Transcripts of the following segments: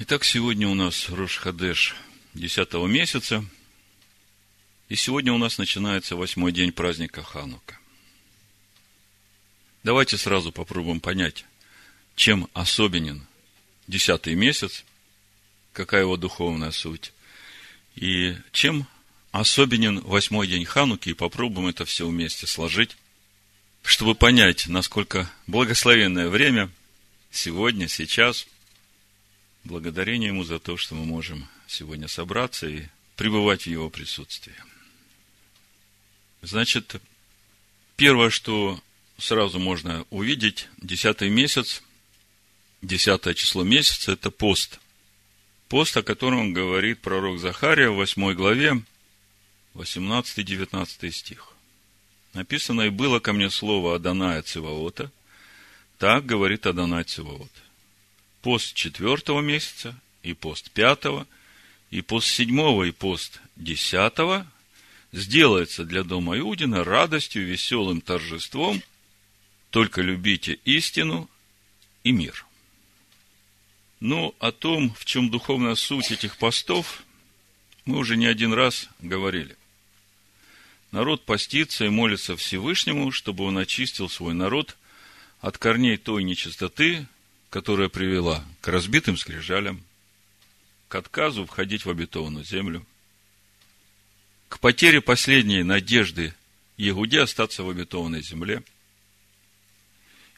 Итак, сегодня у нас Рош Хадеш 10 месяца, и сегодня у нас начинается восьмой день праздника Ханука. Давайте сразу попробуем понять, чем особенен десятый месяц, какая его духовная суть, и чем особенен восьмой день Хануки, и попробуем это все вместе сложить, чтобы понять, насколько благословенное время сегодня, сейчас – благодарение Ему за то, что мы можем сегодня собраться и пребывать в Его присутствии. Значит, первое, что сразу можно увидеть, десятый месяц, десятое число месяца – это пост. Пост, о котором говорит пророк Захария в 8 главе, 18-19 стих. Написано, «И было ко мне слово Аданая Циваота, так говорит Адонай Циваот пост четвертого месяца, и пост пятого, и пост седьмого, и пост десятого сделается для дома Иудина радостью, веселым торжеством, только любите истину и мир. Ну, о том, в чем духовная суть этих постов, мы уже не один раз говорили. Народ постится и молится Всевышнему, чтобы он очистил свой народ от корней той нечистоты, которая привела к разбитым скрижалям, к отказу входить в обетованную землю, к потере последней надежды Егуде остаться в обетованной земле.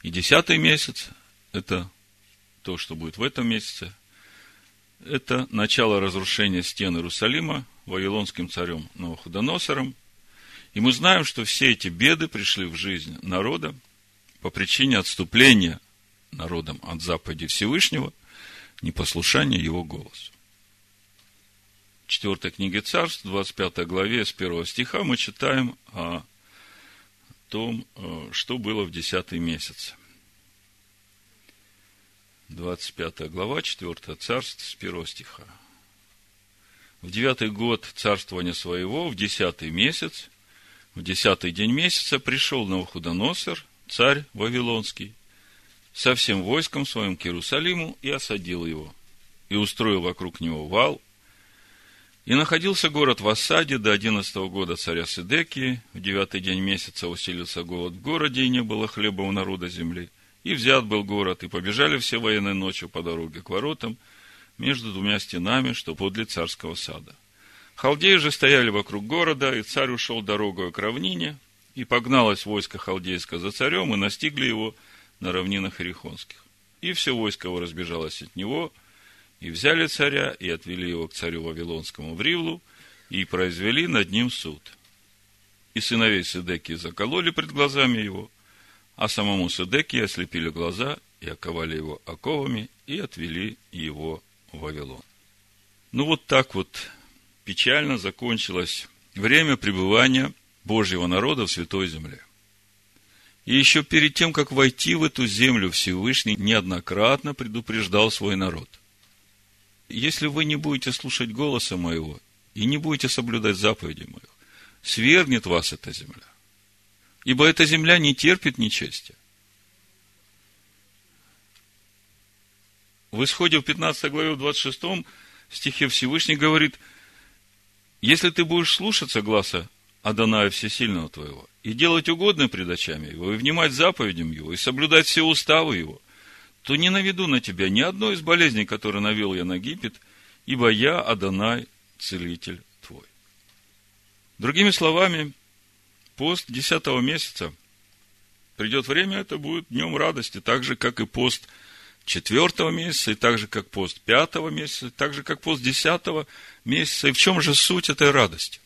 И десятый месяц – это то, что будет в этом месяце. Это начало разрушения стен Иерусалима вавилонским царем Новоходоносором. И мы знаем, что все эти беды пришли в жизнь народа по причине отступления – народом от заповеди Всевышнего, непослушание его голосу. Четвертая книга Царств, 25 главе, с первого стиха мы читаем о том, э, что было в десятый месяц. 25 глава, 4 царств, с первого стиха. В девятый год царствования своего, в десятый месяц, в десятый день месяца пришел Навуходоносор, царь Вавилонский, со всем войском своим к Иерусалиму и осадил его, и устроил вокруг него вал. И находился город в осаде до одиннадцатого года царя Сидекии. В девятый день месяца усилился голод в городе, и не было хлеба у народа земли. И взят был город, и побежали все военной ночью по дороге к воротам, между двумя стенами, что подле царского сада. Халдеи же стояли вокруг города, и царь ушел дорогою к равнине, и погналось войско халдейское за царем, и настигли его – на равнинах Ирихонских. И все войско его разбежалось от него, и взяли царя, и отвели его к царю Вавилонскому в Ривлу, и произвели над ним суд. И сыновей Седеки закололи пред глазами его, а самому Седеки ослепили глаза, и оковали его оковами, и отвели его в Вавилон. Ну, вот так вот печально закончилось время пребывания Божьего народа в Святой Земле. И еще перед тем, как войти в эту землю, Всевышний неоднократно предупреждал свой народ. Если вы не будете слушать голоса моего и не будете соблюдать заповеди моих, свергнет вас эта земля. Ибо эта земля не терпит нечестия. В исходе в 15 главе, в 26 стихе Всевышний говорит, если ты будешь слушаться гласа Адоная Всесильного твоего, и делать угодно пред очами его, и внимать заповедям его, и соблюдать все уставы его, то не наведу на тебя ни одной из болезней, которые навел я на Египет, ибо я, Адонай, целитель твой. Другими словами, пост десятого месяца придет время, это будет днем радости, так же, как и пост четвертого месяца, и так же, как пост пятого месяца, и так же, как пост десятого месяца. И в чем же суть этой радости?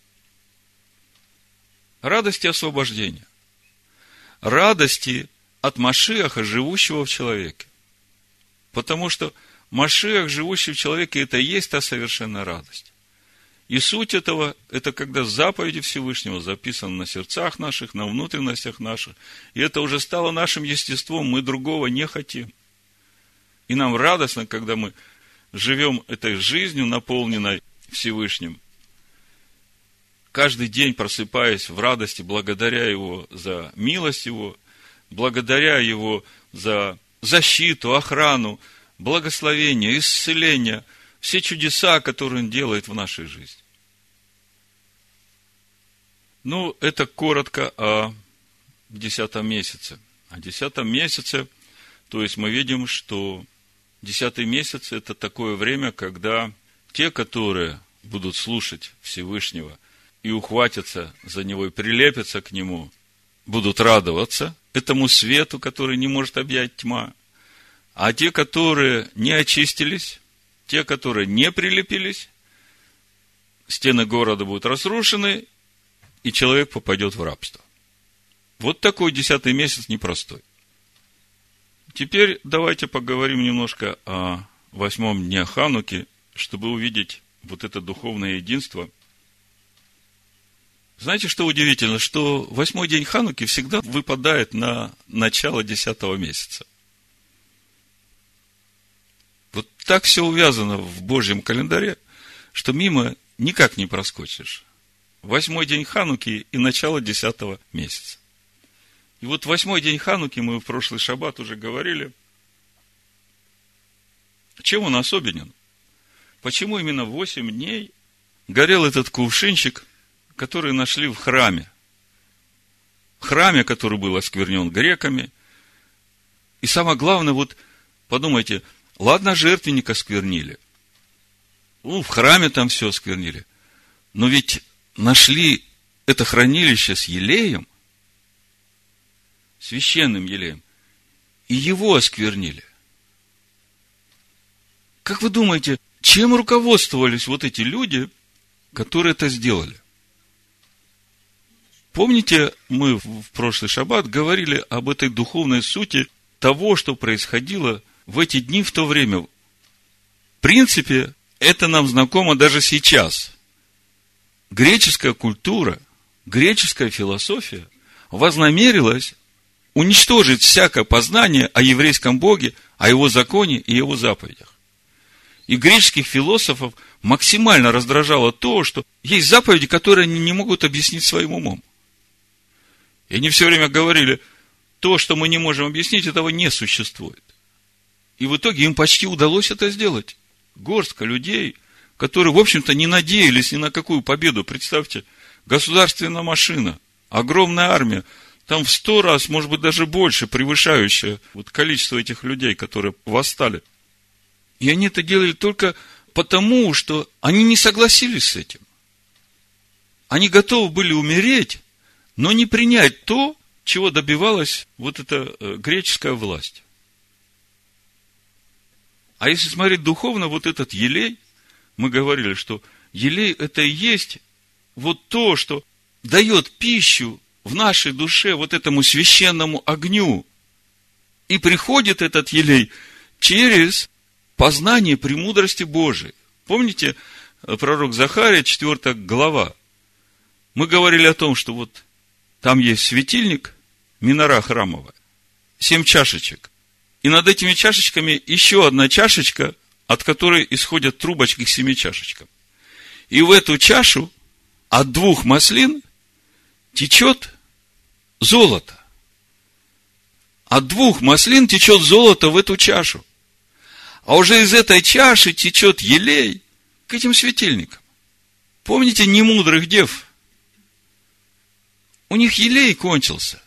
Радости освобождения, радости от Машиаха, живущего в человеке. Потому что Машиах, живущий в человеке, это и есть та совершенная радость. И суть этого, это когда заповеди Всевышнего записаны на сердцах наших, на внутренностях наших. И это уже стало нашим естеством, мы другого не хотим. И нам радостно, когда мы живем этой жизнью, наполненной Всевышним, каждый день просыпаясь в радости, благодаря Его за милость Его, благодаря Его за защиту, охрану, благословения, исцеления, все чудеса, которые Он делает в нашей жизни. Ну, это коротко о десятом месяце. О десятом месяце, то есть мы видим, что десятый месяц – это такое время, когда те, которые будут слушать Всевышнего и ухватятся за Него и прилепятся к Нему, будут радоваться этому свету, который не может объять тьма. А те, которые не очистились, те, которые не прилепились, стены города будут разрушены, и человек попадет в рабство. Вот такой десятый месяц непростой. Теперь давайте поговорим немножко о восьмом дне Хануки, чтобы увидеть вот это духовное единство. Знаете, что удивительно? Что восьмой день Хануки всегда выпадает на начало десятого месяца. Вот так все увязано в Божьем календаре, что мимо никак не проскочишь. Восьмой день Хануки и начало десятого месяца. И вот восьмой день Хануки, мы в прошлый шаббат уже говорили, чем он особенен? Почему именно восемь дней горел этот кувшинчик, который нашли в храме? В храме, который был осквернен греками. И самое главное, вот подумайте, Ладно, жертвенника сквернили. Ну, в храме там все сквернили. Но ведь нашли это хранилище с елеем, священным елеем, и его осквернили. Как вы думаете, чем руководствовались вот эти люди, которые это сделали? Помните, мы в прошлый шаббат говорили об этой духовной сути того, что происходило в эти дни, в то время. В принципе, это нам знакомо даже сейчас. Греческая культура, греческая философия вознамерилась уничтожить всякое познание о еврейском Боге, о его законе и его заповедях. И греческих философов максимально раздражало то, что есть заповеди, которые они не могут объяснить своим умом. И они все время говорили, то, что мы не можем объяснить, этого не существует. И в итоге им почти удалось это сделать. Горстка людей, которые, в общем-то, не надеялись ни на какую победу. Представьте, государственная машина, огромная армия, там в сто раз, может быть, даже больше, превышающее вот количество этих людей, которые восстали. И они это делали только потому, что они не согласились с этим. Они готовы были умереть, но не принять то, чего добивалась вот эта э, греческая власть. А если смотреть духовно, вот этот елей, мы говорили, что елей это и есть вот то, что дает пищу в нашей душе вот этому священному огню. И приходит этот елей через познание премудрости Божией. Помните, э, пророк Захария, 4 глава. Мы говорили о том, что вот там есть светильник, минора храмовая, семь чашечек. И над этими чашечками еще одна чашечка, от которой исходят трубочки к семи чашечкам. И в эту чашу от двух маслин течет золото. От двух маслин течет золото в эту чашу. А уже из этой чаши течет елей к этим светильникам. Помните немудрых дев? У них елей кончился.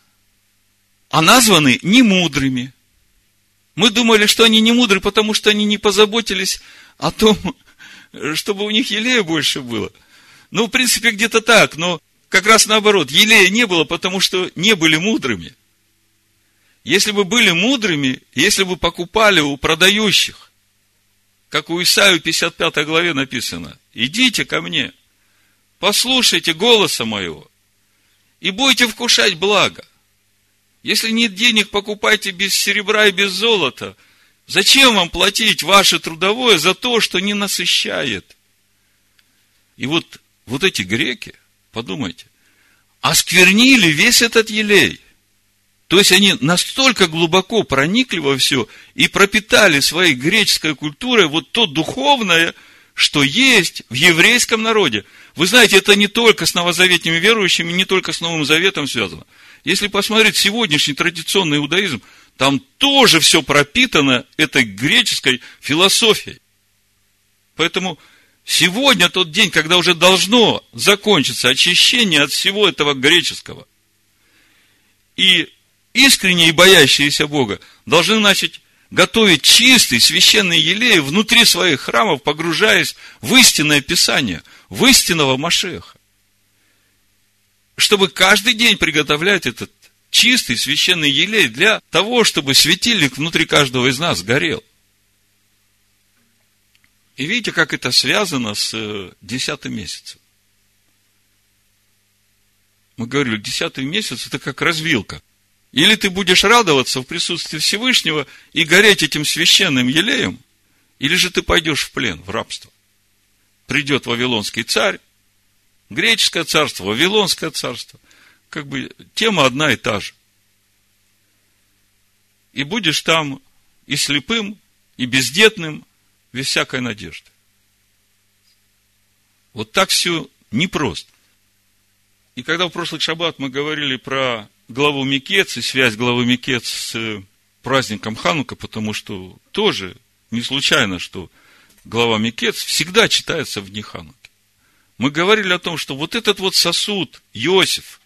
А названы немудрыми. Мы думали, что они не мудры, потому что они не позаботились о том, чтобы у них елея больше было. Ну, в принципе, где-то так, но как раз наоборот, елея не было, потому что не были мудрыми. Если бы были мудрыми, если бы покупали у продающих, как у Исаию 55 главе написано, идите ко мне, послушайте голоса моего, и будете вкушать благо. Если нет денег, покупайте без серебра и без золота. Зачем вам платить ваше трудовое за то, что не насыщает? И вот, вот эти греки, подумайте, осквернили весь этот елей. То есть они настолько глубоко проникли во все и пропитали своей греческой культурой вот то духовное, что есть в еврейском народе. Вы знаете, это не только с новозаветными верующими, не только с Новым Заветом связано – если посмотреть сегодняшний традиционный иудаизм, Там тоже все пропитано этой греческой философией. Поэтому сегодня тот день, когда уже должно закончиться очищение от всего этого греческого. И искренне и боящиеся Бога должны начать готовить чистый священный елей внутри своих храмов, погружаясь в истинное Писание, в истинного Машеха. Чтобы каждый день приготовлять этот чистый священный елей для того, чтобы светильник внутри каждого из нас горел. И видите, как это связано с э, десятым месяцем. Мы говорили, десятый месяц это как развилка. Или ты будешь радоваться в присутствии Всевышнего и гореть этим священным елеем, или же ты пойдешь в плен, в рабство. Придет Вавилонский царь, греческое царство, Вавилонское царство. Как бы тема одна и та же. И будешь там и слепым, и бездетным, без всякой надежды. Вот так все непросто. И когда в прошлый шаббат мы говорили про главу Микец и связь главы Микец с э, праздником Ханука, потому что тоже не случайно, что глава Микец всегда читается в дни Хануки. Мы говорили о том, что вот этот вот сосуд, Иосиф,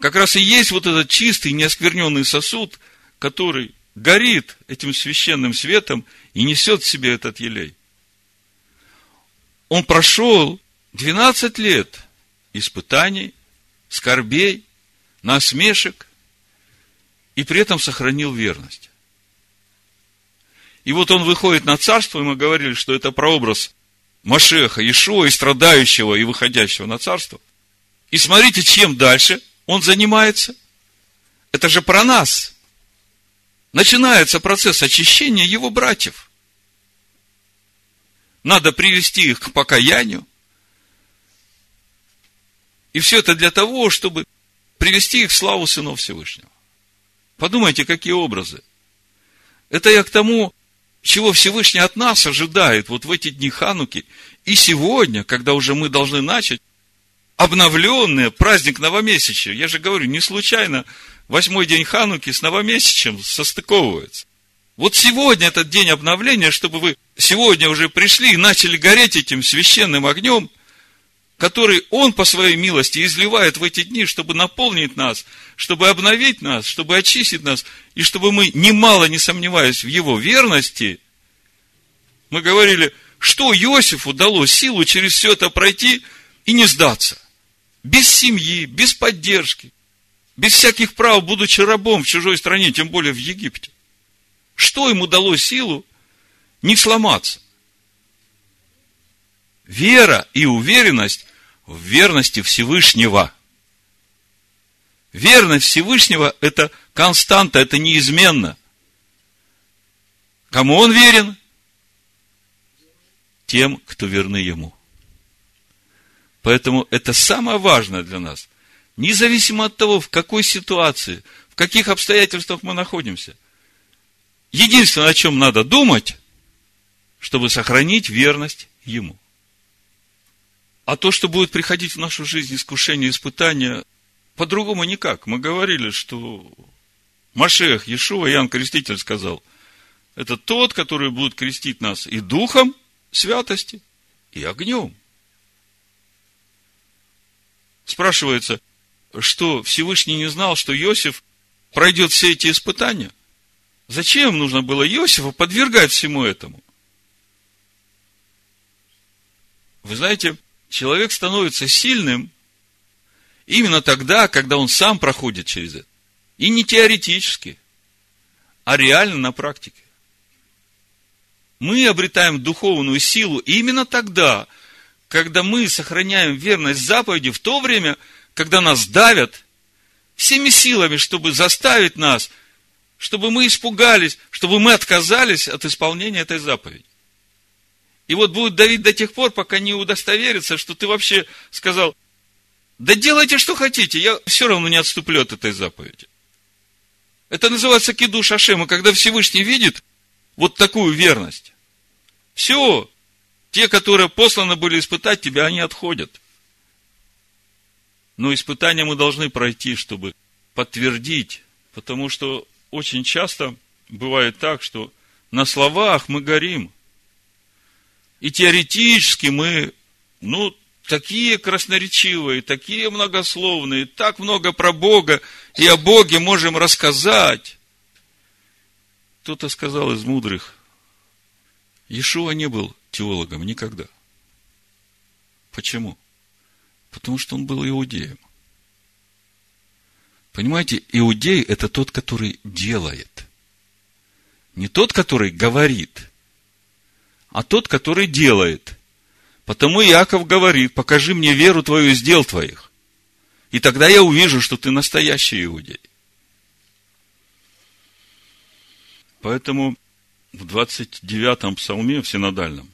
как раз и есть вот этот чистый, неоскверненный сосуд, который горит этим священным светом и несет в себе этот елей. Он прошел 12 лет испытаний, скорбей, насмешек, и при этом сохранил верность. И вот он выходит на царство, и мы говорили, что это прообраз Машеха, Ишуа, и страдающего, и выходящего на царство. И смотрите, чем дальше он занимается. Это же про нас. Начинается процесс очищения его братьев. Надо привести их к покаянию. И все это для того, чтобы привести их в славу сынов Всевышнего. Подумайте, какие образы. Это я к тому, чего Всевышний от нас ожидает вот в эти дни Хануки. И сегодня, когда уже мы должны начать, обновленный праздник новомесячия. Я же говорю, не случайно восьмой день Хануки с новомесячем состыковывается. Вот сегодня этот день обновления, чтобы вы сегодня уже пришли и начали гореть этим священным огнем – который Он по своей милости изливает в эти дни, чтобы наполнить нас, чтобы обновить нас, чтобы очистить нас, и чтобы мы, немало не сомневаясь в Его верности, мы говорили, что Иосифу дало силу через все это пройти и не сдаться. Без семьи, без поддержки, без всяких прав, будучи рабом в чужой стране, тем более в Египте. Что ему дало силу не сломаться? Вера и уверенность в верности Всевышнего. Верность Всевышнего – это константа, это неизменно. Кому он верен? Тем, кто верны ему. Поэтому это самое важное для нас. Независимо от того, в какой ситуации, в каких обстоятельствах мы находимся. Единственное, о чем надо думать, чтобы сохранить верность ему. А то, что будет приходить в нашу жизнь искушение, испытания, по-другому никак. Мы говорили, что Машех, Иешуа, Иоанн Креститель сказал, это тот, который будет крестить нас и духом святости, и огнем. Спрашивается, что Всевышний не знал, что Иосиф пройдет все эти испытания? Зачем нужно было Иосифа подвергать всему этому? Вы знаете, человек становится сильным именно тогда, когда он сам проходит через это. И не теоретически, а реально на практике. Мы обретаем духовную силу именно тогда, когда мы сохраняем верность заповеди в то время, когда нас давят всеми силами, чтобы заставить нас, чтобы мы испугались, чтобы мы отказались от исполнения этой заповеди. И вот будет давить до тех пор, пока не удостоверится, что ты вообще сказал, да делайте, что хотите, я все равно не отступлю от этой заповеди. Это называется киду шашема, когда Всевышний видит вот такую верность. Все, те, которые посланы были испытать тебя, они отходят. Но испытания мы должны пройти, чтобы подтвердить, потому что очень часто бывает так, что на словах мы горим. И теоретически мы, ну, такие красноречивые, такие многословные, так много про Бога и о Боге можем рассказать. Кто-то сказал из мудрых, Иешуа не был теологом никогда. Почему? Потому что он был иудеем. Понимаете, иудей – это тот, который делает. Не тот, который говорит, а тот, который делает. Потому Иаков говорит, покажи мне веру твою из дел твоих. И тогда я увижу, что ты настоящий иудей. Поэтому в 29-м псалме, в синодальном,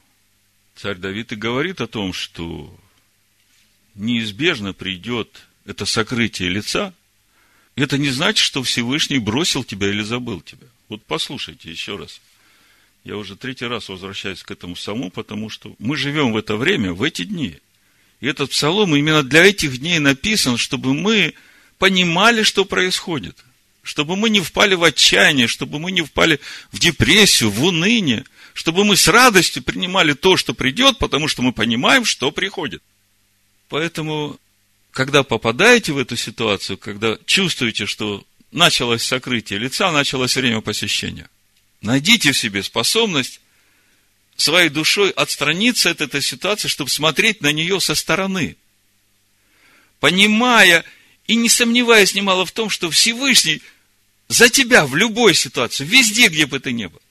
царь Давид и говорит о том, что неизбежно придет это сокрытие лица, это не значит, что Всевышний бросил тебя или забыл тебя. Вот послушайте еще раз. Я уже третий раз возвращаюсь к этому псалму, потому что мы живем в это время, в эти дни. И этот псалом именно для этих дней написан, чтобы мы понимали, что происходит. Чтобы мы не впали в отчаяние, чтобы мы не впали в депрессию, в уныние. Чтобы мы с радостью принимали то, что придет, потому что мы понимаем, что приходит. Поэтому, когда попадаете в эту ситуацию, когда чувствуете, что началось сокрытие лица, началось время посещения, найдите в себе способность своей душой отстраниться от этой ситуации, чтобы смотреть на нее со стороны. Понимая и не сомневаясь немало в том, что Всевышний за тебя в любой ситуации, везде, где бы ты ни был.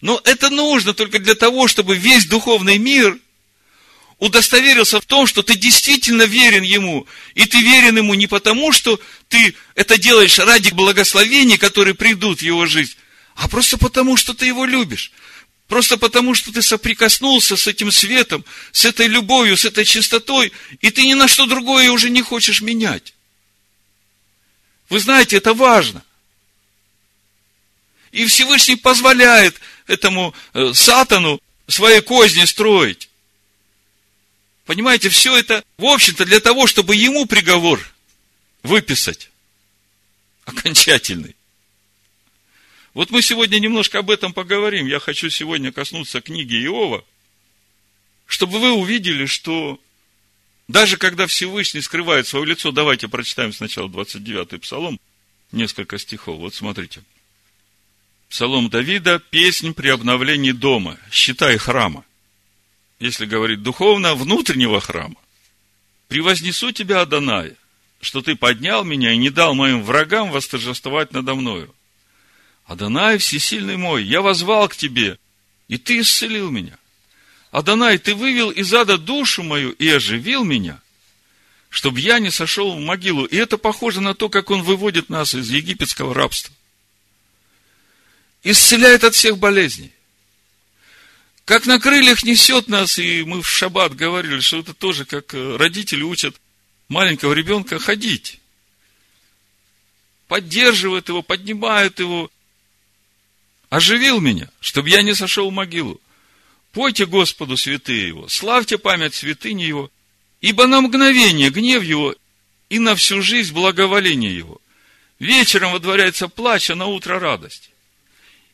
Но это нужно только для того, чтобы весь духовный мир – удостоверился в том, что ты действительно верен Ему. И ты верен Ему не потому, что ты это делаешь ради благословений, которые придут в его жизнь, а просто потому, что ты Его любишь. Просто потому, что ты соприкоснулся с этим светом, с этой любовью, с этой чистотой, и ты ни на что другое уже не хочешь менять. Вы знаете, это важно. И Всевышний позволяет этому э, сатану свои козни строить. Понимаете, все это, в общем-то, для того, чтобы ему приговор выписать. Окончательный. Вот мы сегодня немножко об этом поговорим. Я хочу сегодня коснуться книги Иова, чтобы вы увидели, что даже когда Всевышний скрывает свое лицо, давайте прочитаем сначала 29-й псалом, несколько стихов. Вот смотрите. Псалом Давида, песнь при обновлении дома, считай храма если говорить духовно, внутреннего храма. Превознесу тебя, Адонай, что ты поднял меня и не дал моим врагам восторжествовать надо мною. Адонай, всесильный мой, я возвал к тебе, и ты исцелил меня. Адонай, ты вывел из ада душу мою и оживил меня, чтобы я не сошел в могилу. И это похоже на то, как он выводит нас из египетского рабства. Исцеляет от всех болезней. Как на крыльях несет нас, и мы в шаббат говорили, что это тоже как э, родители учат маленького ребенка ходить. Поддерживают его, поднимают его. Оживил меня, чтобы я не сошел в могилу. Пойте Господу святые его, славьте память святыни его, ибо на мгновение гнев его и на всю жизнь благоволение его. Вечером водворяется плач, а на утро радость.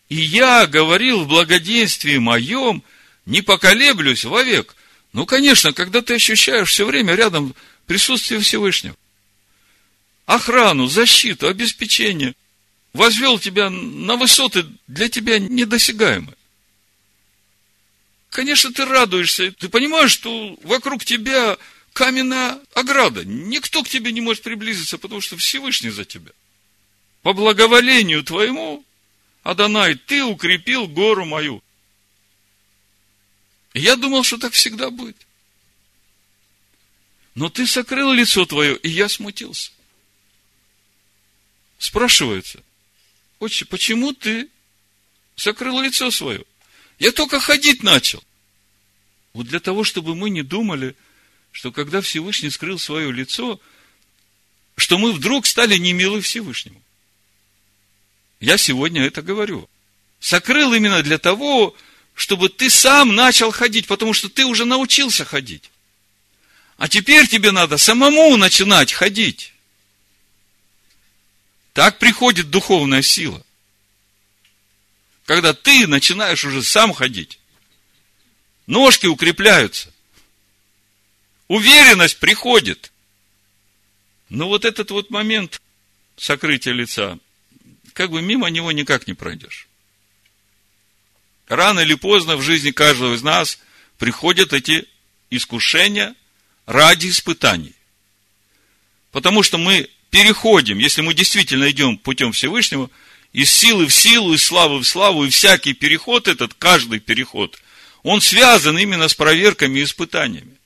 И я говорил в благоденствии моем, не поколеблюсь вовек. Ну, конечно, когда ты ощущаешь все время рядом присутствие Всевышнего. Охрану, защиту, обеспечение. Возвел тебя на высоты для тебя недосягаемые. Конечно, ты радуешься. Ты понимаешь, что вокруг тебя каменная ограда. Никто к тебе не может приблизиться, потому что Всевышний за тебя. По благоволению твоему Адонай, ты укрепил гору мою. я думал, что так всегда будет. Но ты сокрыл лицо твое, и я смутился. Спрашивается, отче, почему ты сокрыл лицо свое? Я только ходить начал. Вот для того, чтобы мы не думали, что когда Всевышний скрыл свое лицо, что мы вдруг стали немилы Всевышнему. Я сегодня это говорю. Сокрыл именно для того, чтобы ты сам начал ходить, потому что ты уже научился ходить. А теперь тебе надо самому начинать ходить. Так приходит духовная сила. Когда ты начинаешь уже сам ходить. Ножки укрепляются. Уверенность приходит. Но вот этот вот момент сокрытия лица, как бы мимо него никак не пройдешь. Рано или поздно в жизни каждого из нас приходят эти искушения ради испытаний. Потому что мы переходим, если мы действительно идем путем Всевышнего, из силы в силу, из славы в славу, и всякий переход этот, каждый переход, он связан именно с проверками и испытаниями.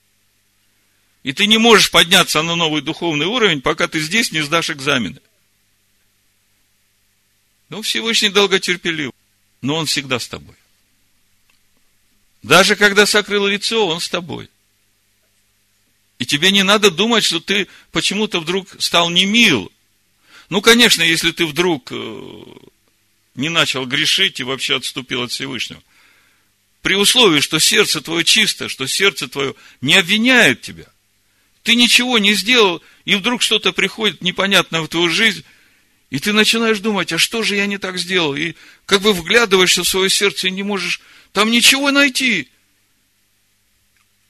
И ты не можешь подняться на новый духовный уровень, пока ты здесь не сдашь экзамены. Ну, Всевышний долготерпелив, но Он всегда с тобой. Даже когда сокрыл лицо, Он с тобой. И тебе не надо думать, что ты почему-то вдруг стал не мил. Ну, конечно, если ты вдруг э, не начал грешить и вообще отступил от Всевышнего. При условии, что сердце твое чисто, что сердце твое не обвиняет тебя. Ты ничего не сделал, и вдруг что-то приходит непонятно в твою жизнь, и ты начинаешь думать, а что же я не так сделал? И как бы вглядываешься в свое сердце и не можешь там ничего найти.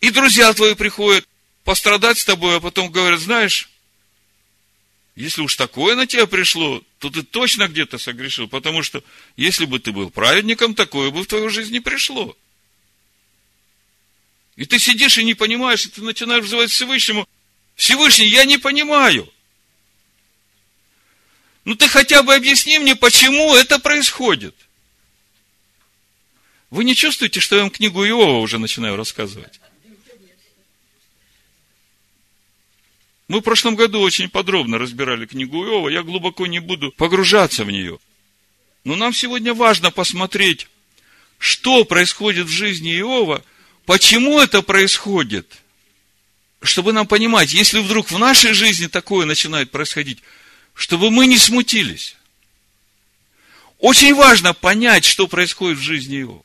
И друзья твои приходят пострадать с тобой, а потом говорят, знаешь, если уж такое на тебя пришло, то ты точно где-то согрешил, потому что если бы ты был праведником, такое бы в твою жизнь не пришло. И ты сидишь и не понимаешь, и ты начинаешь взывать Всевышнему. Всевышний, я не понимаю. Ну ты хотя бы объясни мне, почему это происходит. Вы не чувствуете, что я вам книгу Иова уже начинаю рассказывать? Мы в прошлом году очень подробно разбирали книгу Иова, я глубоко не буду погружаться в нее. Но нам сегодня важно посмотреть, что происходит в жизни Иова, почему это происходит, чтобы нам понимать, если вдруг в нашей жизни такое начинает происходить, чтобы мы не смутились. Очень важно понять, что происходит в жизни Иова.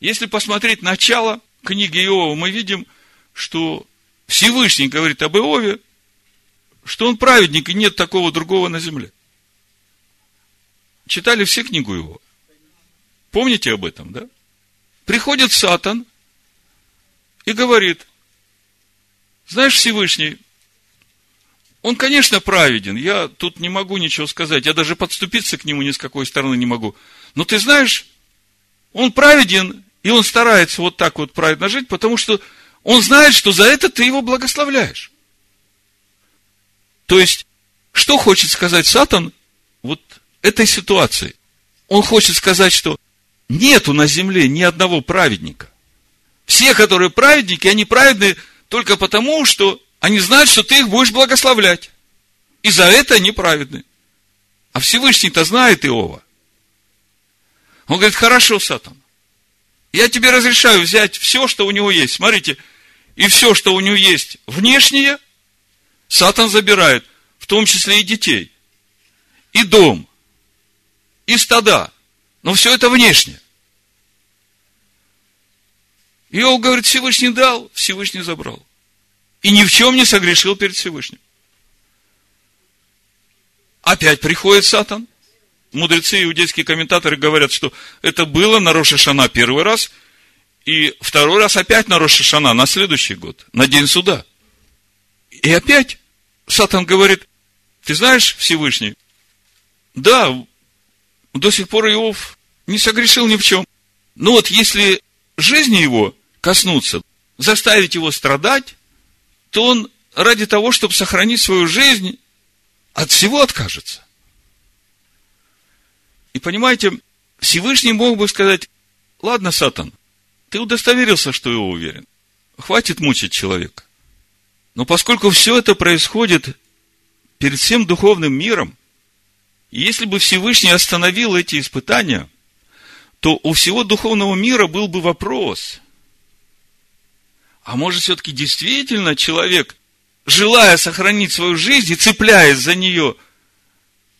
Если посмотреть начало книги Иова, мы видим, что Всевышний говорит об Иове, что он праведник, и нет такого другого на земле. Читали все книгу его? Помните об этом, да? Приходит Сатан и говорит, знаешь, Всевышний, он, конечно, праведен, я тут не могу ничего сказать, я даже подступиться к нему ни с какой стороны не могу. Но ты знаешь, он праведен, и он старается вот так вот праведно жить, потому что он знает, что за это ты его благословляешь. То есть, что хочет сказать Сатан вот этой ситуации? Он хочет сказать, что нету на земле ни одного праведника. Все, которые праведники, они праведны только потому, что они знают, что ты их будешь благословлять. И за это они праведны. А Всевышний-то знает Иова. Он говорит, хорошо, Сатан, я тебе разрешаю взять все, что у него есть. Смотрите, и все, что у него есть внешнее, Сатан забирает, в том числе и детей, и дом, и стада. Но все это внешнее. Иов говорит, Всевышний дал, Всевышний забрал. И ни в чем не согрешил перед Всевышним. Опять приходит Сатан. Мудрецы и иудейские комментаторы говорят, что это было на Рошашана первый раз – и второй раз опять на Рошашана, на следующий год, на день суда. И опять Сатан говорит, ты знаешь, Всевышний, да, до сих пор Иов не согрешил ни в чем. Но вот если жизни его коснуться, заставить его страдать, то он ради того, чтобы сохранить свою жизнь, от всего откажется. И понимаете, Всевышний мог бы сказать, ладно, Сатан, ты удостоверился, что его уверен. Хватит мучить человека. Но поскольку все это происходит перед всем духовным миром, и если бы Всевышний остановил эти испытания, то у всего духовного мира был бы вопрос, а может все-таки действительно человек, желая сохранить свою жизнь и цепляясь за нее,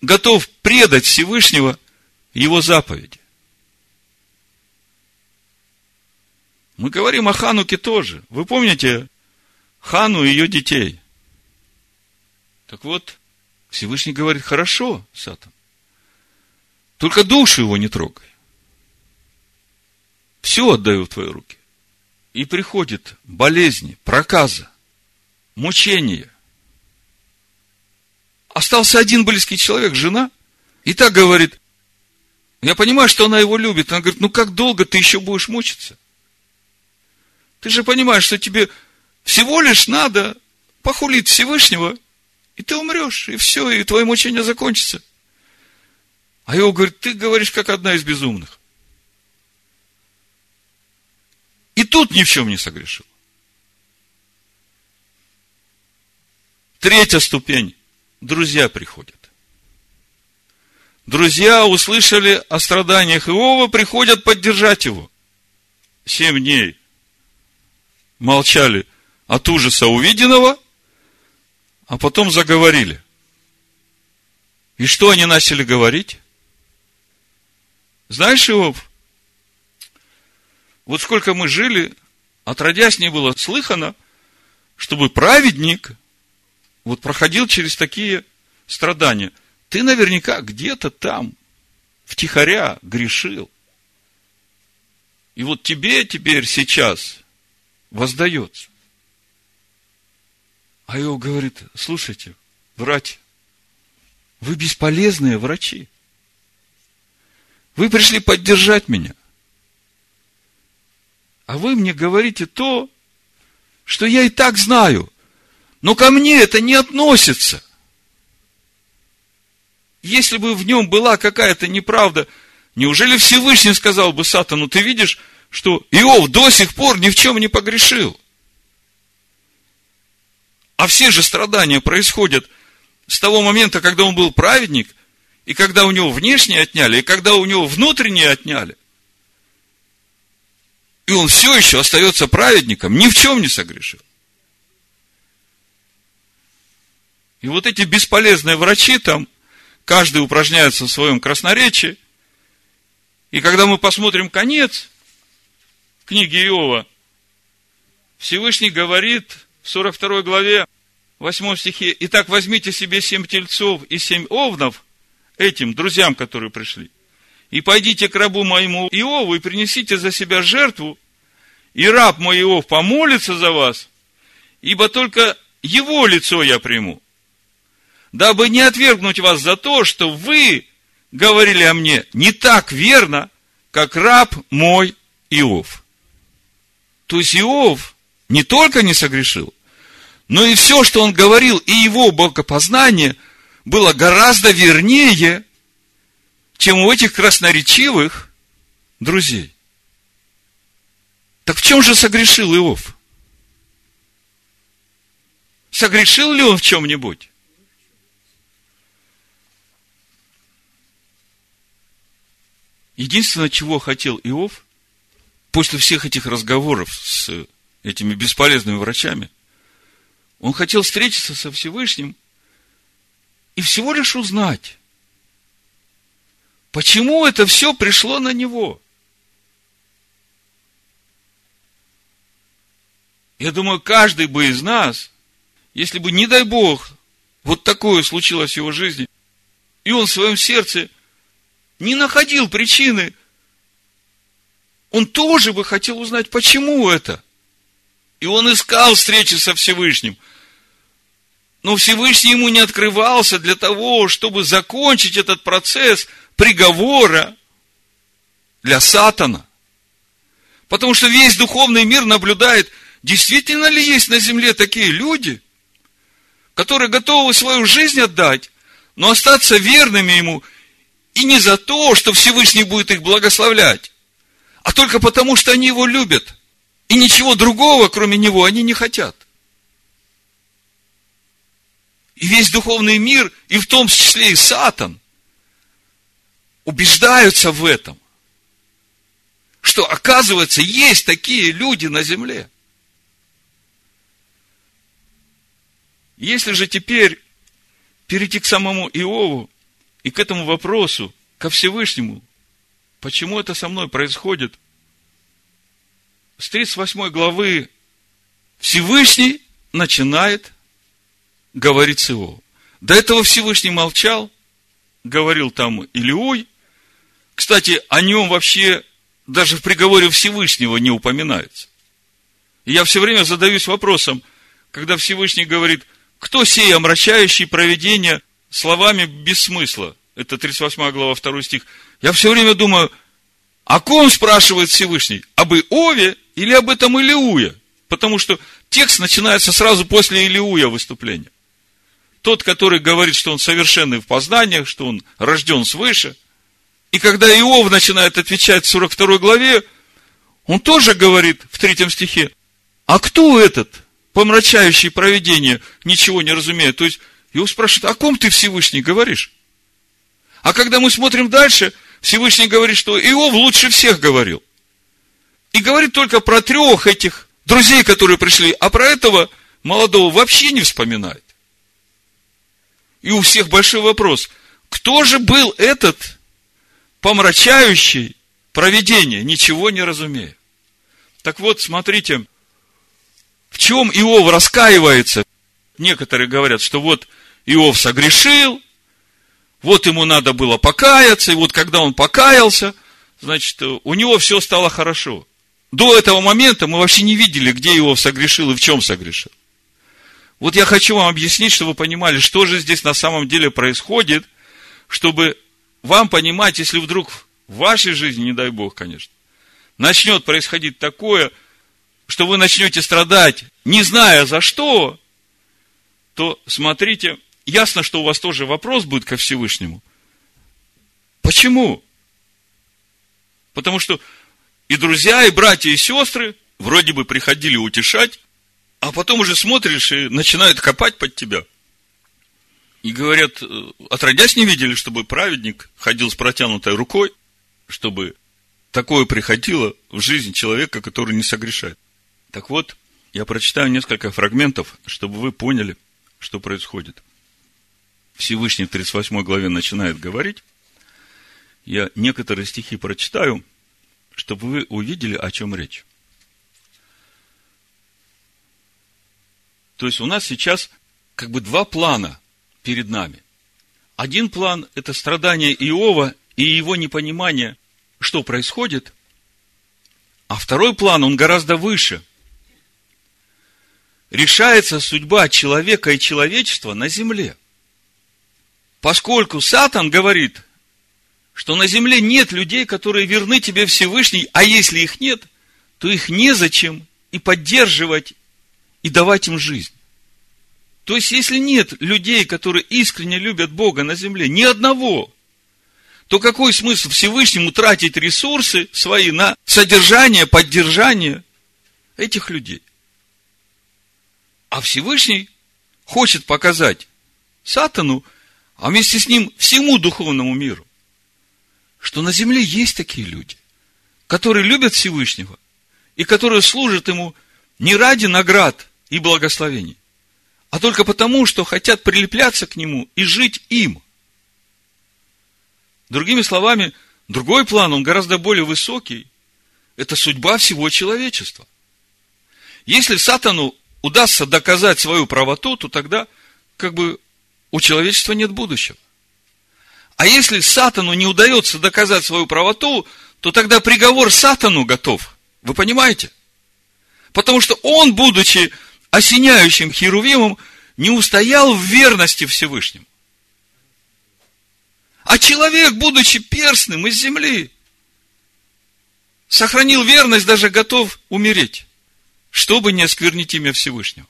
готов предать Всевышнего его заповеди? Мы говорим о Хануке тоже. Вы помните Хану и ее детей? Так вот, Всевышний говорит, хорошо, Сатан. Только душу его не трогай. Все отдаю в твои руки. И приходит болезни, проказа, мучения. Остался один близкий человек, жена, и так говорит, я понимаю, что она его любит. Она говорит, ну как долго ты еще будешь мучиться? Ты же понимаешь, что тебе всего лишь надо похулить Всевышнего, и ты умрешь, и все, и твое мучение закончится. А его говорит, ты говоришь, как одна из безумных. И тут ни в чем не согрешил. Третья ступень. Друзья приходят. Друзья услышали о страданиях Иова, приходят поддержать его. Семь дней молчали от ужаса увиденного, а потом заговорили. И что они начали говорить? Знаешь, Иов, вот сколько мы жили, отродясь не было слыхано, чтобы праведник вот проходил через такие страдания. Ты наверняка где-то там, втихаря, грешил. И вот тебе теперь сейчас воздается. А Иов говорит, слушайте, врать, вы бесполезные врачи. Вы пришли поддержать меня. А вы мне говорите то, что я и так знаю. Но ко мне это не относится. Если бы в нем была какая-то неправда, неужели Всевышний сказал бы Сатану, ты видишь, что Иов до сих пор ни в чем не погрешил? А все же страдания происходят с того момента, когда он был праведник, и когда у него внешнее отняли, и когда у него внутреннее отняли. И он все еще остается праведником, ни в чем не согрешил. И вот эти бесполезные врачи там, каждый упражняется в своем красноречии. И когда мы посмотрим конец книги Иова, Всевышний говорит в 42 главе, 8 стихе, «Итак, возьмите себе семь тельцов и семь овнов, этим друзьям, которые пришли, и пойдите к рабу моему Иову и принесите за себя жертву, и раб мой Иов помолится за вас, ибо только его лицо я приму, дабы не отвергнуть вас за то, что вы говорили о мне не так верно, как раб мой Иов. То есть Иов не только не согрешил, но и все, что он говорил, и его богопознание было гораздо вернее, чем у этих красноречивых друзей. Так в чем же согрешил Иов? Согрешил ли он в чем-нибудь? Единственное, чего хотел Иов, после всех этих разговоров с этими бесполезными врачами, он хотел встретиться со Всевышним и всего лишь узнать, почему это все пришло на него. Я думаю, каждый бы из нас, если бы, не дай Бог, вот такое случилось в его жизни, и он в своем сердце не находил причины, он тоже бы хотел узнать, почему это. И он искал встречи со Всевышним. Но Всевышний ему не открывался для того, чтобы закончить этот процесс приговора для сатана. Потому что весь духовный мир наблюдает, действительно ли есть на земле такие люди, которые готовы свою жизнь отдать, но остаться верными ему и не за то, что Всевышний будет их благословлять, а только потому, что они его любят – и ничего другого, кроме него, они не хотят. И весь духовный мир, и в том числе и Сатан, убеждаются в этом, что, оказывается, есть такие люди на земле. Если же теперь перейти к самому Иову и к этому вопросу, ко Всевышнему, почему это со мной происходит, с 38 главы Всевышний начинает говорить с Иовом. До этого Всевышний молчал, говорил там Илиой. Кстати, о нем вообще даже в приговоре Всевышнего не упоминается. И я все время задаюсь вопросом, когда Всевышний говорит, кто сей омрачающий проведение словами без смысла? Это 38 глава, 2 стих. Я все время думаю, о ком спрашивает Всевышний? Об Иове или об этом Илиуе? Потому что текст начинается сразу после Илиуя выступления. Тот, который говорит, что он совершенный в познаниях, что он рожден свыше. И когда Иов начинает отвечать в 42 главе, он тоже говорит в третьем стихе, а кто этот, помрачающий проведение, ничего не разумеет? То есть, его спрашивают, о ком ты Всевышний говоришь? А когда мы смотрим дальше, Всевышний говорит, что Иов лучше всех говорил. И говорит только про трех этих друзей, которые пришли, а про этого молодого вообще не вспоминает. И у всех большой вопрос, кто же был этот помрачающий проведение, ничего не разумея? Так вот, смотрите, в чем Иов раскаивается? Некоторые говорят, что вот Иов согрешил, вот ему надо было покаяться, и вот когда он покаялся, значит, у него все стало хорошо. До этого момента мы вообще не видели, где Иов согрешил и в чем согрешил. Вот я хочу вам объяснить, чтобы вы понимали, что же здесь на самом деле происходит, чтобы вам понимать, если вдруг в вашей жизни, не дай Бог, конечно, начнет происходить такое – что вы начнете страдать, не зная за что, то смотрите, ясно, что у вас тоже вопрос будет ко Всевышнему. Почему? Потому что и друзья, и братья, и сестры вроде бы приходили утешать, а потом уже смотришь и начинают копать под тебя. И говорят, «Э, отродясь не видели, чтобы праведник ходил с протянутой рукой, чтобы такое приходило в жизнь человека, который не согрешает. Так вот, я прочитаю несколько фрагментов, чтобы вы поняли, что происходит. Всевышний в 38 главе начинает говорить. Я некоторые стихи прочитаю, чтобы вы увидели, о чем речь. То есть у нас сейчас как бы два плана перед нами. Один план – это страдание Иова и его непонимание, что происходит. А второй план, он гораздо выше – решается судьба человека и человечества на земле. Поскольку Сатан говорит, что на земле нет людей, которые верны тебе Всевышний, а если их нет, то их незачем и поддерживать, и давать им жизнь. То есть, если нет людей, которые искренне любят Бога на земле, ни одного, то какой смысл Всевышнему тратить ресурсы свои на содержание, поддержание этих людей? А Всевышний хочет показать Сатану, а вместе с ним всему духовному миру, что на земле есть такие люди, которые любят Всевышнего и которые служат ему не ради наград и благословений, а только потому, что хотят прилепляться к нему и жить им. Другими словами, другой план, он гораздо более высокий, это судьба всего человечества. Если Сатану удастся доказать свою правоту, то тогда как бы у человечества нет будущего. А если Сатану не удается доказать свою правоту, то тогда приговор Сатану готов. Вы понимаете? Потому что он, будучи осеняющим Херувимом, не устоял в верности Всевышнему. А человек, будучи перстным из земли, сохранил верность, даже готов умереть чтобы не осквернить имя Всевышнего.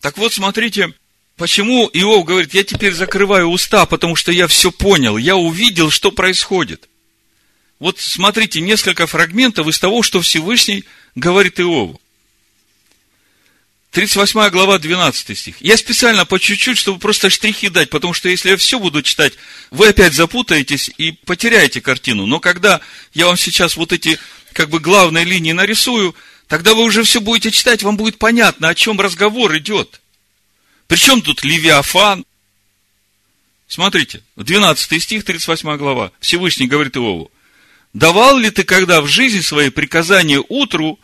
Так вот, смотрите, почему Иов говорит, я теперь закрываю уста, потому что я все понял, я увидел, что происходит. Вот смотрите, несколько фрагментов из того, что Всевышний говорит Иову. 38 глава, 12 стих. Я специально по чуть-чуть, чтобы просто штрихи дать, потому что если я все буду читать, вы опять запутаетесь и потеряете картину. Но когда я вам сейчас вот эти как бы главные линии нарисую, Тогда вы уже все будете читать, вам будет понятно, о чем разговор идет. Причем тут Левиафан? Смотрите, 12 стих, 38 глава. Всевышний говорит Иову. Давал ли ты когда в жизни своей приказание утру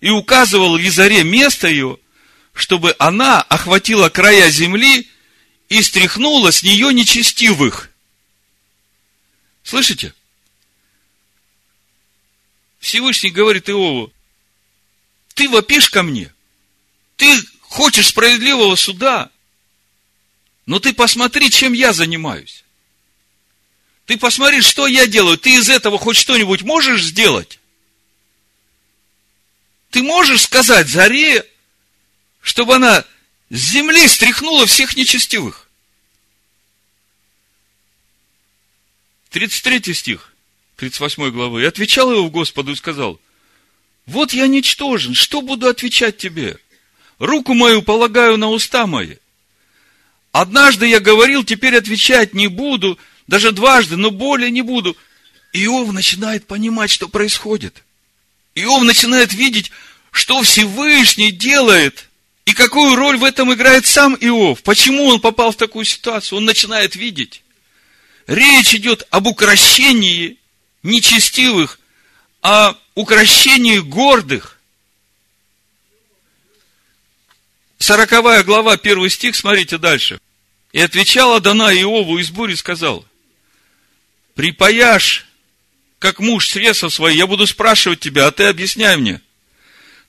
и указывал в Визаре место ее, чтобы она охватила края земли и стряхнула с нее нечестивых. Слышите? Всевышний говорит Иову, ты вопишь ко мне, ты хочешь справедливого суда, но ты посмотри, чем я занимаюсь. Ты посмотри, что я делаю. Ты из этого хоть что-нибудь можешь сделать? Ты можешь сказать заре, чтобы она с земли стряхнула всех нечестивых? 33 стих 38 главы. И отвечал его Господу и сказал, вот я ничтожен, что буду отвечать тебе? Руку мою полагаю на уста мои. Однажды я говорил, теперь отвечать не буду, даже дважды, но более не буду. Иов начинает понимать, что происходит. Иов начинает видеть, что Всевышний делает, и какую роль в этом играет сам Иов. Почему он попал в такую ситуацию? Он начинает видеть. Речь идет об укращении нечестивых, о укращении гордых. Сороковая глава, первый стих, смотрите дальше. И отвечала Дана Иову из бури, сказал, припаяшь, как муж средства свои, я буду спрашивать тебя, а ты объясняй мне.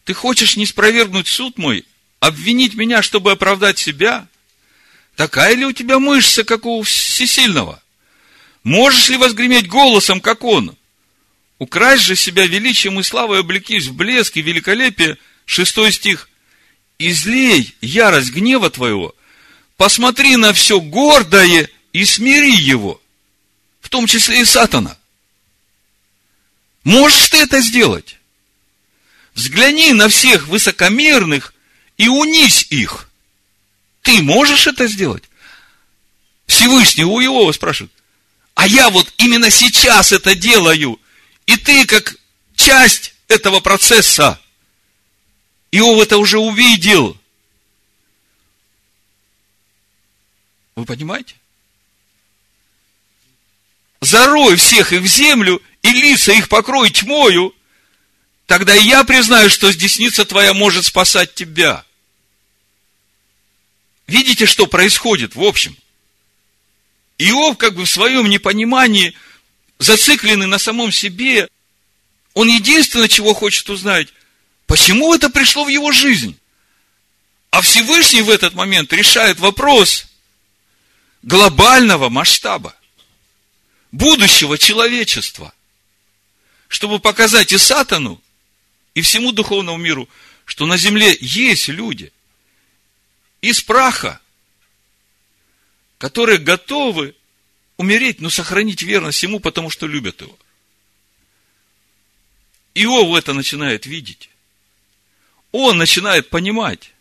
Ты хочешь не спровергнуть суд мой, обвинить меня, чтобы оправдать себя? Такая ли у тебя мышца, как у всесильного? Можешь ли возгреметь голосом, как он? Украсть же себя величием и славой облекись в блеск и великолепие. Шестой стих. Излей ярость гнева твоего, посмотри на все гордое и смири его, в том числе и сатана. Можешь ты это сделать? Взгляни на всех высокомерных и унись их. Ты можешь это сделать? Всевышний у Иова спрашивает, а я вот именно сейчас это делаю. И ты, как часть этого процесса, Иов это уже увидел. Вы понимаете? Зарой всех их в землю, и лица их покрой тьмою, тогда и я признаю, что десница твоя может спасать тебя. Видите, что происходит в общем? Иов как бы в своем непонимании, зацикленный на самом себе, он единственное, чего хочет узнать, почему это пришло в его жизнь. А Всевышний в этот момент решает вопрос глобального масштаба, будущего человечества, чтобы показать и сатану, и всему духовному миру, что на земле есть люди из праха, которые готовы умереть, но сохранить верность ему, потому что любят его. Иов это начинает видеть. Он начинает понимать.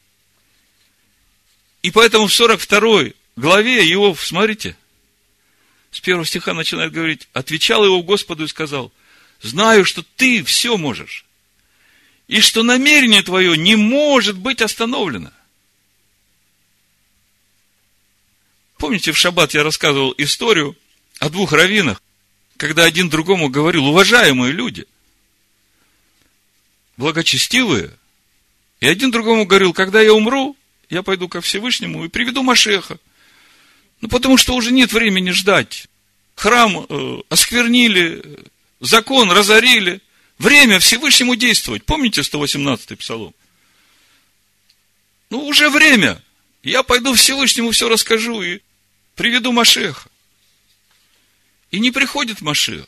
И поэтому в 42 главе Иов, смотрите, с первого стиха начинает говорить, отвечал его Господу и сказал, знаю, что ты все можешь, и что намерение твое не может быть остановлено. Помните, в шаббат я рассказывал историю о двух раввинах, когда один другому говорил, уважаемые люди, благочестивые, и один другому говорил, когда я умру, я пойду ко Всевышнему и приведу Машеха. Ну, потому что уже нет времени ждать. Храм э, осквернили, закон разорили. Время Всевышнему действовать. Помните 118-й псалом? Ну, уже время. Я пойду Всевышнему все расскажу и приведу Машеха. И не приходит Машех.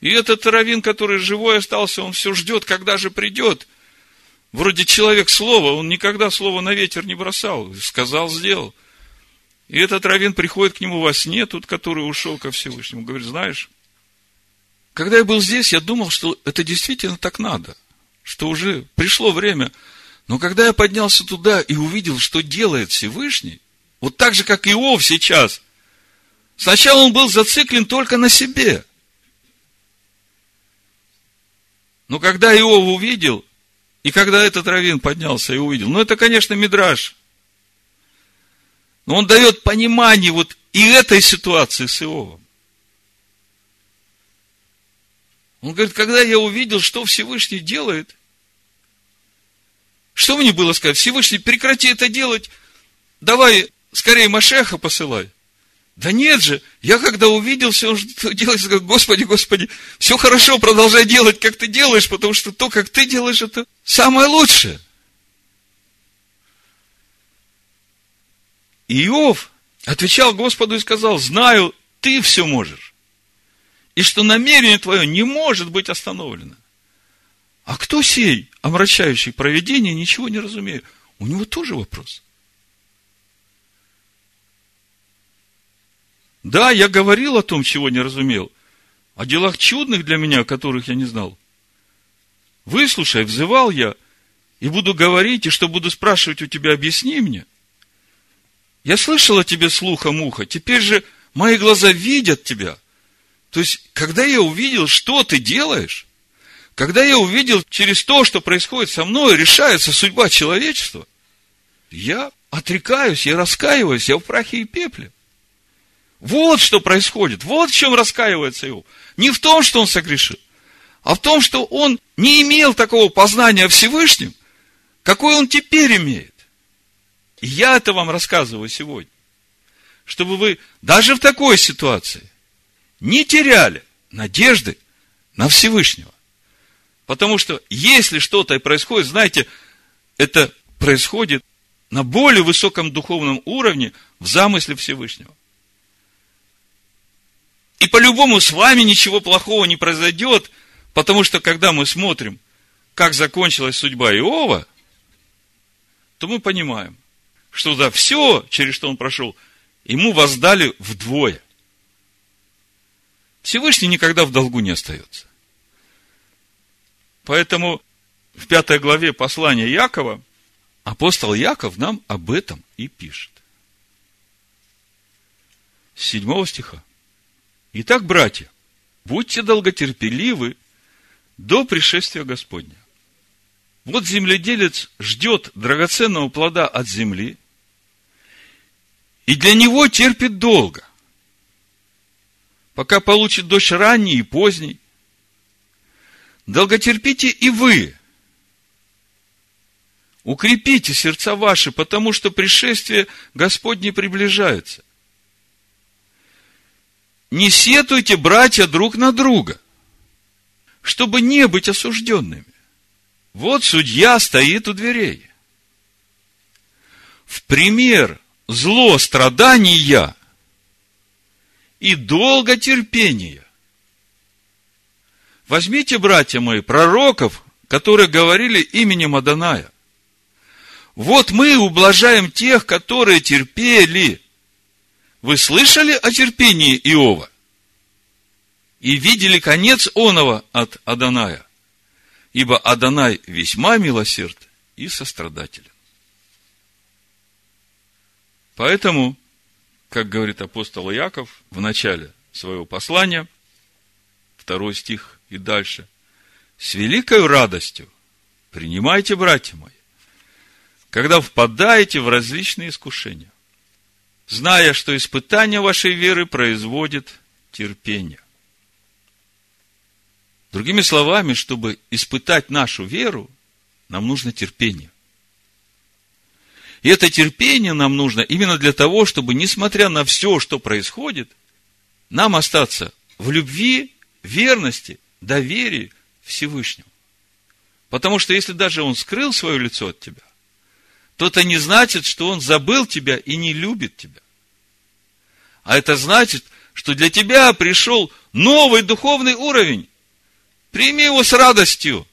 И этот раввин, который живой остался, он все ждет, когда же придет. Вроде человек слова, он никогда слово на ветер не бросал. Сказал, сделал. И этот раввин приходит к нему во сне, тот, который ушел ко Всевышнему. Говорит, знаешь, когда я был здесь, я думал, что это действительно так надо. Что уже пришло время. Но когда я поднялся туда и увидел, что делает Всевышний, вот так же, как Иов сейчас. Сначала он был зациклен только на себе. Но когда Иов увидел, и когда этот раввин поднялся и увидел, ну это, конечно, мидраж. Но он дает понимание вот и этой ситуации с Иовом. Он говорит, когда я увидел, что Всевышний делает, что мне было сказать? Всевышний, прекрати это делать, давай скорее Машеха посылай. Да нет же, я когда увидел все, он делает, сказал, Господи, Господи, все хорошо, продолжай делать, как ты делаешь, потому что то, как ты делаешь, это самое лучшее. Иов отвечал Господу и сказал, знаю, ты все можешь. И что намерение твое не может быть остановлено. А кто сей, омрачающий проведение, ничего не разумею? У него тоже вопрос. Да, я говорил о том, чего не разумел, о делах чудных для меня, которых я не знал. Выслушай, взывал я, и буду говорить, и что буду спрашивать у тебя, объясни мне. Я слышал о тебе слухом уха, теперь же мои глаза видят тебя. То есть, когда я увидел, что ты делаешь, когда я увидел через то, что происходит со мной, решается судьба человечества, я отрекаюсь, я раскаиваюсь, я в прахе и пепле. Вот что происходит. Вот в чем раскаивается его. Не в том, что он согрешил, а в том, что он не имел такого познания о Всевышнем, какой он теперь имеет. И я это вам рассказываю сегодня. Чтобы вы даже в такой ситуации не теряли надежды на Всевышнего. Потому что если что-то и происходит, знаете, это происходит на более высоком духовном уровне в замысле Всевышнего. И по-любому с вами ничего плохого не произойдет, потому что когда мы смотрим, как закончилась судьба Иова, то мы понимаем, что за все, через что он прошел, ему воздали вдвое. Всевышний никогда в долгу не остается. Поэтому в пятой главе послания Якова апостол Яков нам об этом и пишет. С седьмого стиха. Итак, братья, будьте долготерпеливы до пришествия Господня. Вот земледелец ждет драгоценного плода от земли, и для него терпит долго, пока получит дождь ранний и поздний. Долготерпите и вы. Укрепите сердца ваши, потому что пришествие Господне приближается не сетуйте, братья, друг на друга, чтобы не быть осужденными. Вот судья стоит у дверей. В пример зло страдания и долго терпения. Возьмите, братья мои, пророков, которые говорили именем Аданая. Вот мы ублажаем тех, которые терпели – вы слышали о терпении Иова? И видели конец оного от Аданая, ибо Адонай весьма милосерд и сострадателен. Поэтому, как говорит апостол Яков в начале своего послания, второй стих и дальше, с великой радостью принимайте, братья мои, когда впадаете в различные искушения, зная, что испытание вашей веры производит терпение. Другими словами, чтобы испытать нашу веру, нам нужно терпение. И это терпение нам нужно именно для того, чтобы, несмотря на все, что происходит, нам остаться в любви, верности, доверии Всевышнему. Потому что если даже Он скрыл свое лицо от тебя, то это не значит, что он забыл тебя и не любит тебя. А это значит, что для тебя пришел новый духовный уровень. Прими его с радостью.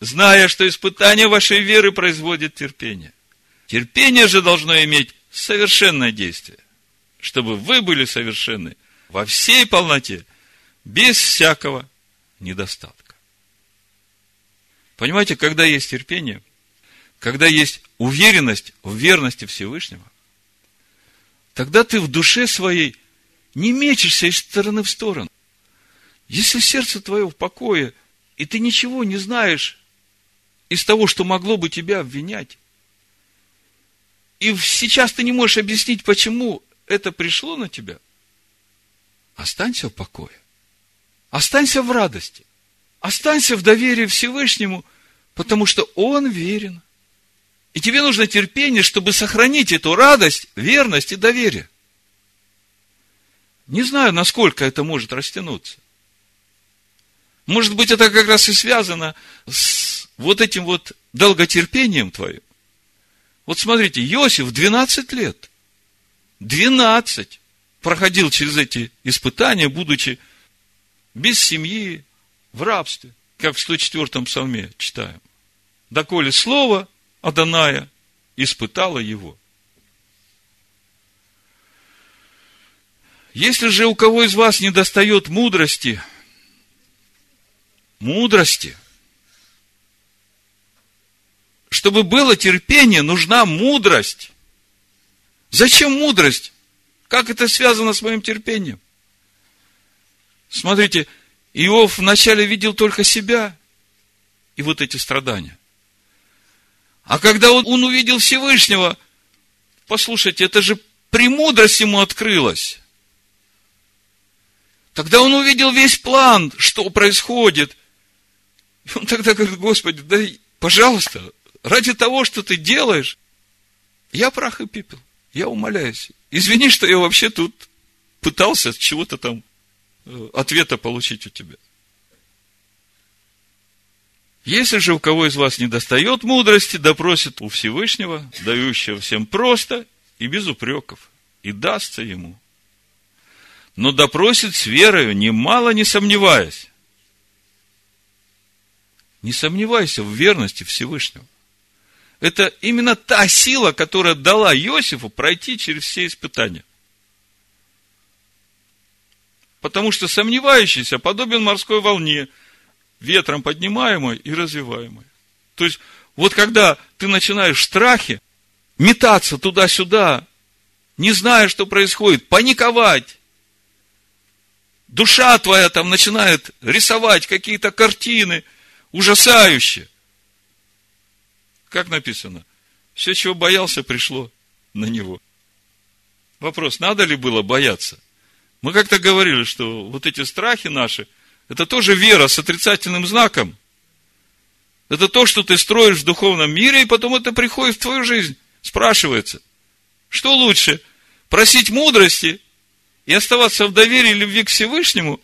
Зная, что испытание вашей веры производит терпение. Терпение же должно иметь совершенное действие, чтобы вы были совершенны во всей полноте, без всякого недостатка. Понимаете, когда есть терпение, когда есть уверенность в верности Всевышнего, тогда ты в душе своей не мечешься из стороны в сторону. Если сердце твое в покое, и ты ничего не знаешь из того, что могло бы тебя обвинять, и сейчас ты не можешь объяснить, почему это пришло на тебя, останься в покое. Останься в радости. Останься в доверии Всевышнему, потому что Он верен. И тебе нужно терпение, чтобы сохранить эту радость, верность и доверие. Не знаю, насколько это может растянуться. Может быть, это как раз и связано с вот этим вот долготерпением твоим. Вот смотрите, Иосиф 12 лет, 12 проходил через эти испытания, будучи без семьи, в рабстве, как в 104-м псалме читаем. Доколе слово Аданая испытало его. Если же у кого из вас не достает мудрости, мудрости, чтобы было терпение, нужна мудрость. Зачем мудрость? Как это связано с моим терпением? Смотрите, Иов вначале видел только себя и вот эти страдания. А когда он, он увидел Всевышнего, послушайте, это же премудрость ему открылась. Тогда он увидел весь план, что происходит. И он тогда говорит, Господи, да, пожалуйста, ради того, что ты делаешь, я прах и пепел. Я умоляюсь. Извини, что я вообще тут пытался чего-то там ответа получить у тебя. Если же у кого из вас не достает мудрости, допросит у Всевышнего, дающего всем просто и без упреков, и дастся ему но допросит с верою, немало не сомневаясь. Не сомневайся в верности Всевышнего. Это именно та сила, которая дала Иосифу пройти через все испытания. Потому что сомневающийся подобен морской волне, ветром поднимаемой и развиваемой. То есть, вот когда ты начинаешь в страхе метаться туда-сюда, не зная, что происходит, паниковать, душа твоя там начинает рисовать какие-то картины ужасающие. Как написано? Все, чего боялся, пришло на него. Вопрос, надо ли было бояться? Мы как-то говорили, что вот эти страхи наши, это тоже вера с отрицательным знаком. Это то, что ты строишь в духовном мире, и потом это приходит в твою жизнь. Спрашивается, что лучше, просить мудрости и оставаться в доверии и любви к Всевышнему,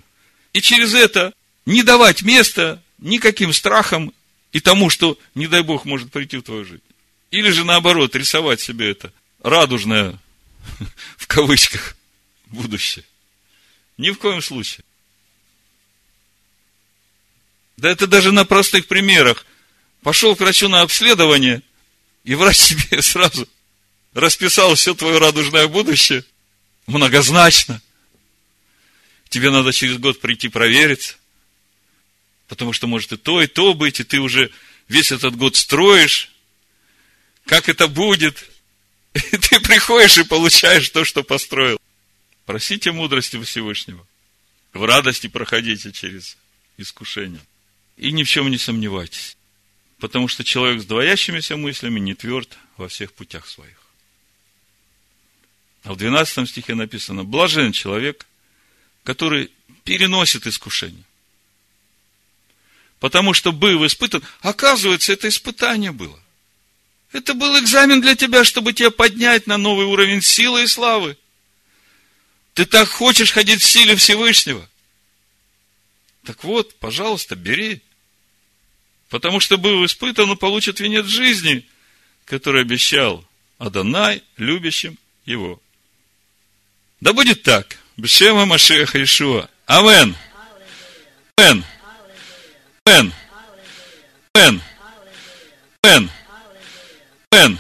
и через это не давать места никаким страхам и тому, что, не дай Бог, может прийти в твою жизнь. Или же наоборот, рисовать себе это радужное, в кавычках, будущее. Ни в коем случае. Да это даже на простых примерах. Пошел к врачу на обследование, и врач тебе сразу расписал все твое радужное будущее, многозначно. Тебе надо через год прийти провериться, потому что может и то, и то быть, и ты уже весь этот год строишь, как это будет. И ты приходишь и получаешь то, что построил. Просите мудрости у Всевышнего. В радости проходите через искушение. И ни в чем не сомневайтесь. Потому что человек с двоящимися мыслями не тверд во всех путях своих. А в 12 стихе написано, блажен человек, который переносит искушение. Потому что был испытан. Оказывается, это испытание было. Это был экзамен для тебя, чтобы тебя поднять на новый уровень силы и славы. Ты так хочешь ходить в силе Всевышнего. Так вот, пожалуйста, бери. Потому что был испытан, он получит венец жизни, который обещал Адонай, любящим его. Да будет так. Бешема Машеха Ишуа. Амен. Амен. Амен. Амен. Амен. Амен.